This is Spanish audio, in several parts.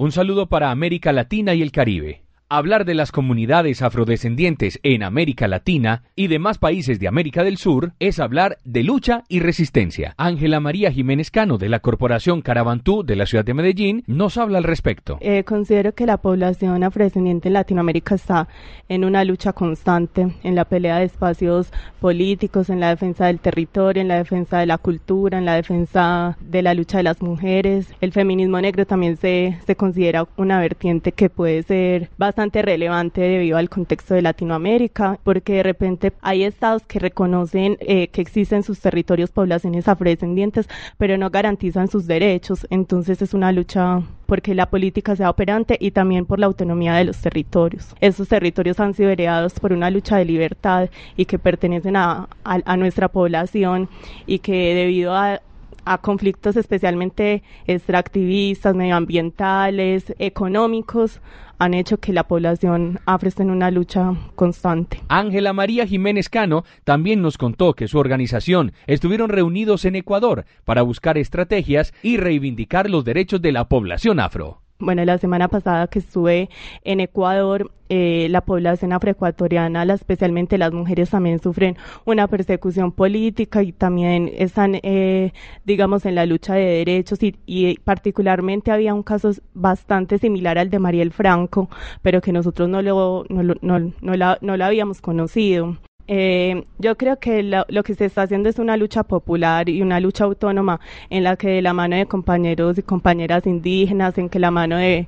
Un saludo para América Latina y el Caribe. Hablar de las comunidades afrodescendientes en América Latina y demás países de América del Sur es hablar de lucha y resistencia. Ángela María Jiménez Cano de la Corporación Carabantú de la ciudad de Medellín nos habla al respecto. Eh, considero que la población afrodescendiente en Latinoamérica está en una lucha constante, en la pelea de espacios políticos, en la defensa del territorio, en la defensa de la cultura, en la defensa de la lucha de las mujeres. El feminismo negro también se, se considera una vertiente que puede ser bastante relevante debido al contexto de Latinoamérica, porque de repente hay estados que reconocen eh, que existen sus territorios poblaciones afrodescendientes, pero no garantizan sus derechos. Entonces es una lucha porque la política sea operante y también por la autonomía de los territorios. Esos territorios han sido heredados por una lucha de libertad y que pertenecen a, a nuestra población y que debido a, a conflictos especialmente extractivistas, medioambientales, económicos, han hecho que la población afro esté en una lucha constante. Ángela María Jiménez Cano también nos contó que su organización estuvieron reunidos en Ecuador para buscar estrategias y reivindicar los derechos de la población afro. Bueno, la semana pasada que estuve en Ecuador, eh, la población afroecuatoriana, especialmente las mujeres, también sufren una persecución política y también están, eh, digamos, en la lucha de derechos y, particularmente había un caso bastante similar al de Mariel Franco, pero que nosotros no lo, no, no, no, la, no la habíamos conocido. Eh, yo creo que lo, que se está haciendo es una lucha popular y una lucha autónoma en la que de la mano de compañeros y compañeras indígenas, en que la mano de,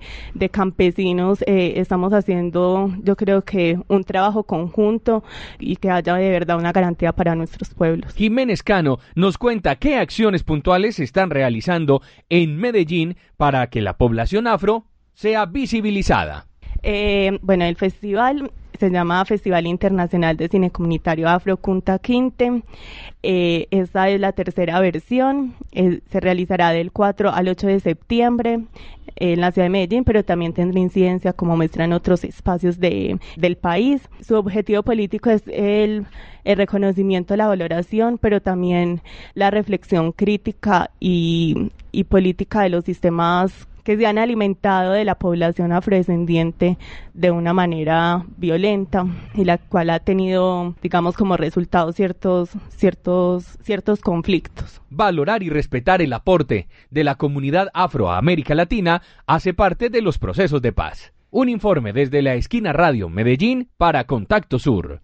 campesinos eh, estamos haciendo, yo creo que un trabajo conjunto y que haya de verdad una garantía para nuestros pueblos. Jiménez Cano nos cuenta qué acciones puntuales se están realizando en Medellín para que la población afro sea visibilizada. Eh, bueno, el festival se llama Festival Internacional de Cine Comunitario Afro Kunta Quinte. Eh, esta es la tercera versión. Eh, se realizará del 4 al 8 de septiembre en la ciudad de Medellín, pero también tendrá incidencia como muestran otros espacios de, del país. Su objetivo político es el, el reconocimiento, la valoración, pero también la reflexión crítica y, y política de los sistemas que se han alimentado de la población afrodescendiente de una manera violenta y la cual ha tenido, digamos, como resultado ciertos, ciertos, ciertos conflictos. Valorar y respetar el aporte de la comunidad afro Latina hace parte de los procesos de paz. Un informe desde la esquina Radio Medellín para Contacto Sur.